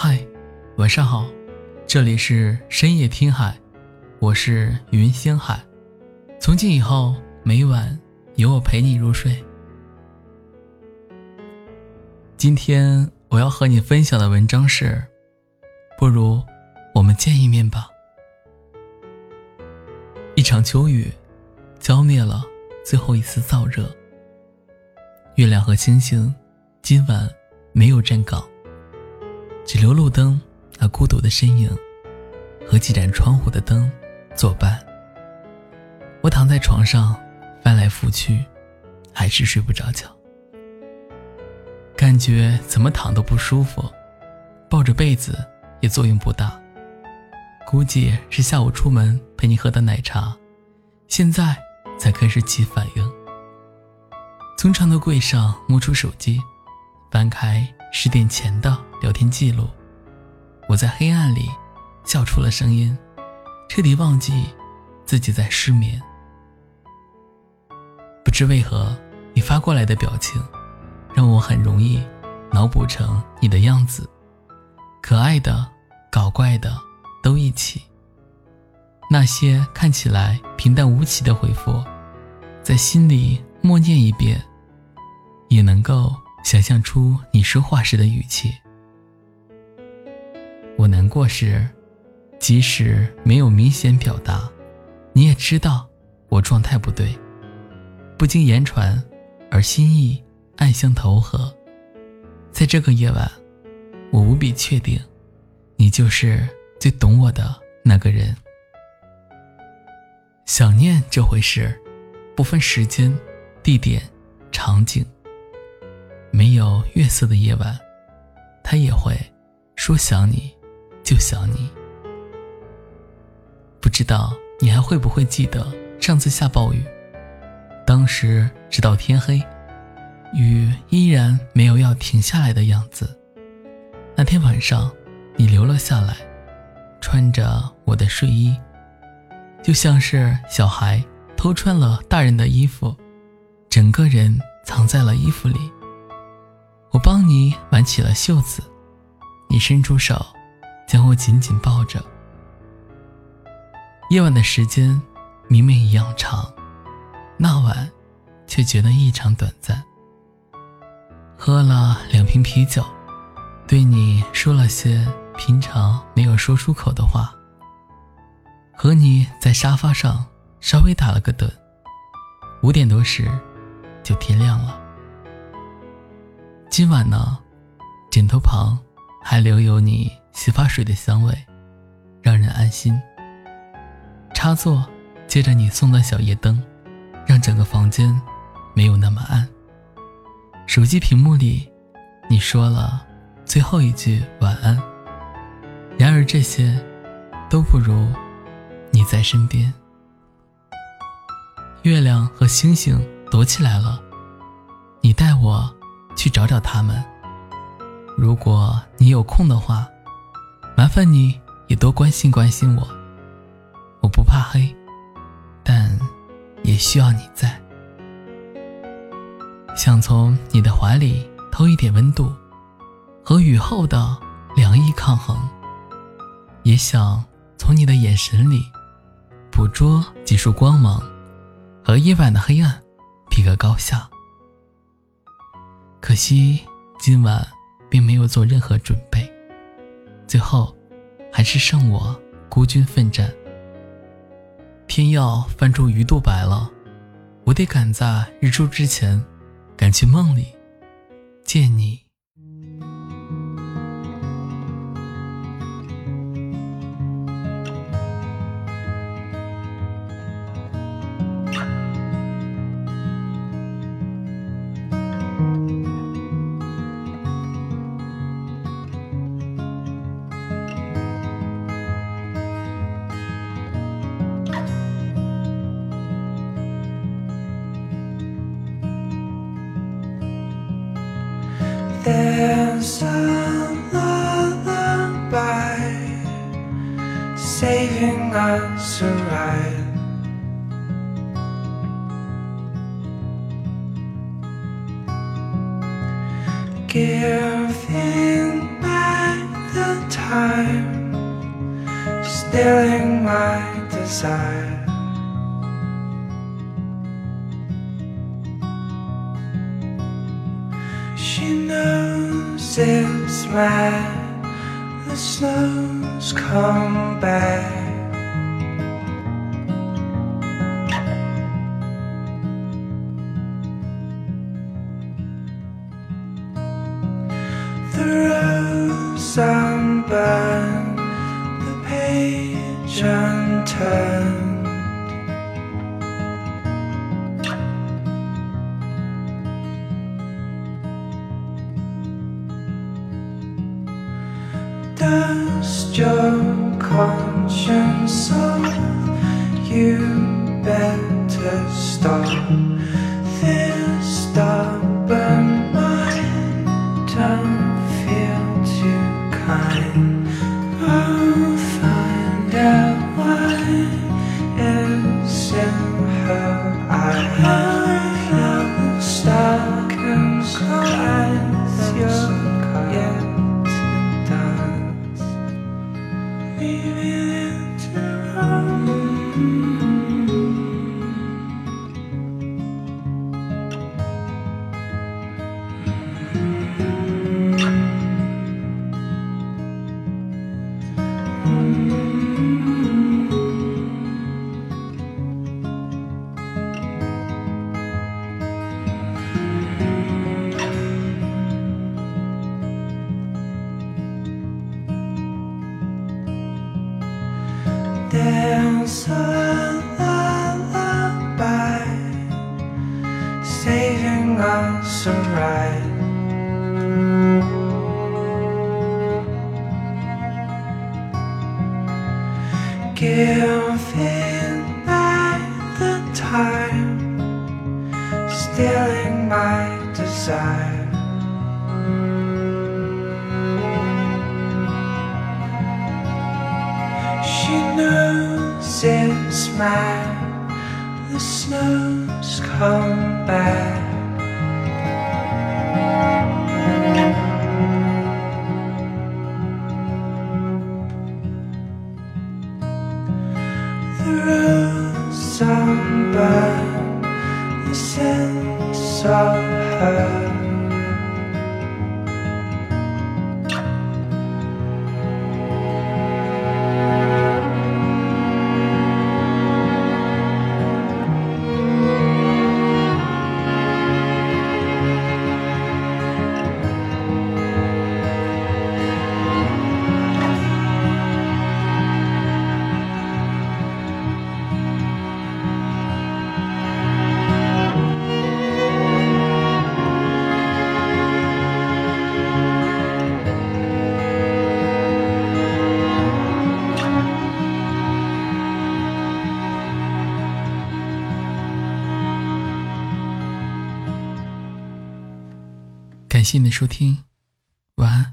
嗨，晚上好，这里是深夜听海，我是云星海。从今以后，每晚有我陪你入睡。今天我要和你分享的文章是：不如我们见一面吧。一场秋雨，浇灭了最后一丝燥热。月亮和星星，今晚没有站岗。只留路灯那孤独的身影，和几盏窗户的灯作伴。我躺在床上，翻来覆去，还是睡不着觉。感觉怎么躺都不舒服，抱着被子也作用不大。估计是下午出门陪你喝的奶茶，现在才开始起反应。从床头柜上摸出手机，翻开。十点前的聊天记录，我在黑暗里笑出了声音，彻底忘记自己在失眠。不知为何，你发过来的表情，让我很容易脑补成你的样子，可爱的、搞怪的都一起。那些看起来平淡无奇的回复，在心里默念一遍，也能够。想象出你说话时的语气。我难过时，即使没有明显表达，你也知道我状态不对。不经言传，而心意暗相投合。在这个夜晚，我无比确定，你就是最懂我的那个人。想念这回事，不分时间、地点、场景。没有月色的夜晚，他也会说想你，就想你。不知道你还会不会记得上次下暴雨，当时直到天黑，雨依然没有要停下来的样子。那天晚上，你留了下来，穿着我的睡衣，就像是小孩偷穿了大人的衣服，整个人藏在了衣服里。我帮你挽起了袖子，你伸出手，将我紧紧抱着。夜晚的时间明明一样长，那晚却觉得异常短暂。喝了两瓶啤酒，对你说了些平常没有说出口的话。和你在沙发上稍微打了个盹，五点多时就天亮了。今晚呢，枕头旁还留有你洗发水的香味，让人安心。插座接着你送的小夜灯，让整个房间没有那么暗。手机屏幕里，你说了最后一句晚安。然而这些都不如你在身边。月亮和星星躲起来了，你带我。去找找他们。如果你有空的话，麻烦你也多关心关心我。我不怕黑，但也需要你在。想从你的怀里偷一点温度，和雨后的凉意抗衡。也想从你的眼神里捕捉几束光芒，和夜晚的黑暗比个高下。可惜今晚并没有做任何准备，最后还是剩我孤军奋战。天要翻出鱼肚白了，我得赶在日出之前赶去梦里见你。A lullaby saving us a ride. Giving back the time, stealing my desire. It's mad, the snow's come back. The rose unburned, the page unturned. You better stop A lullaby saving us a ride. Giving back the time, stealing my desire. Mad. The snow's come back. 谢谢你的收听，晚安。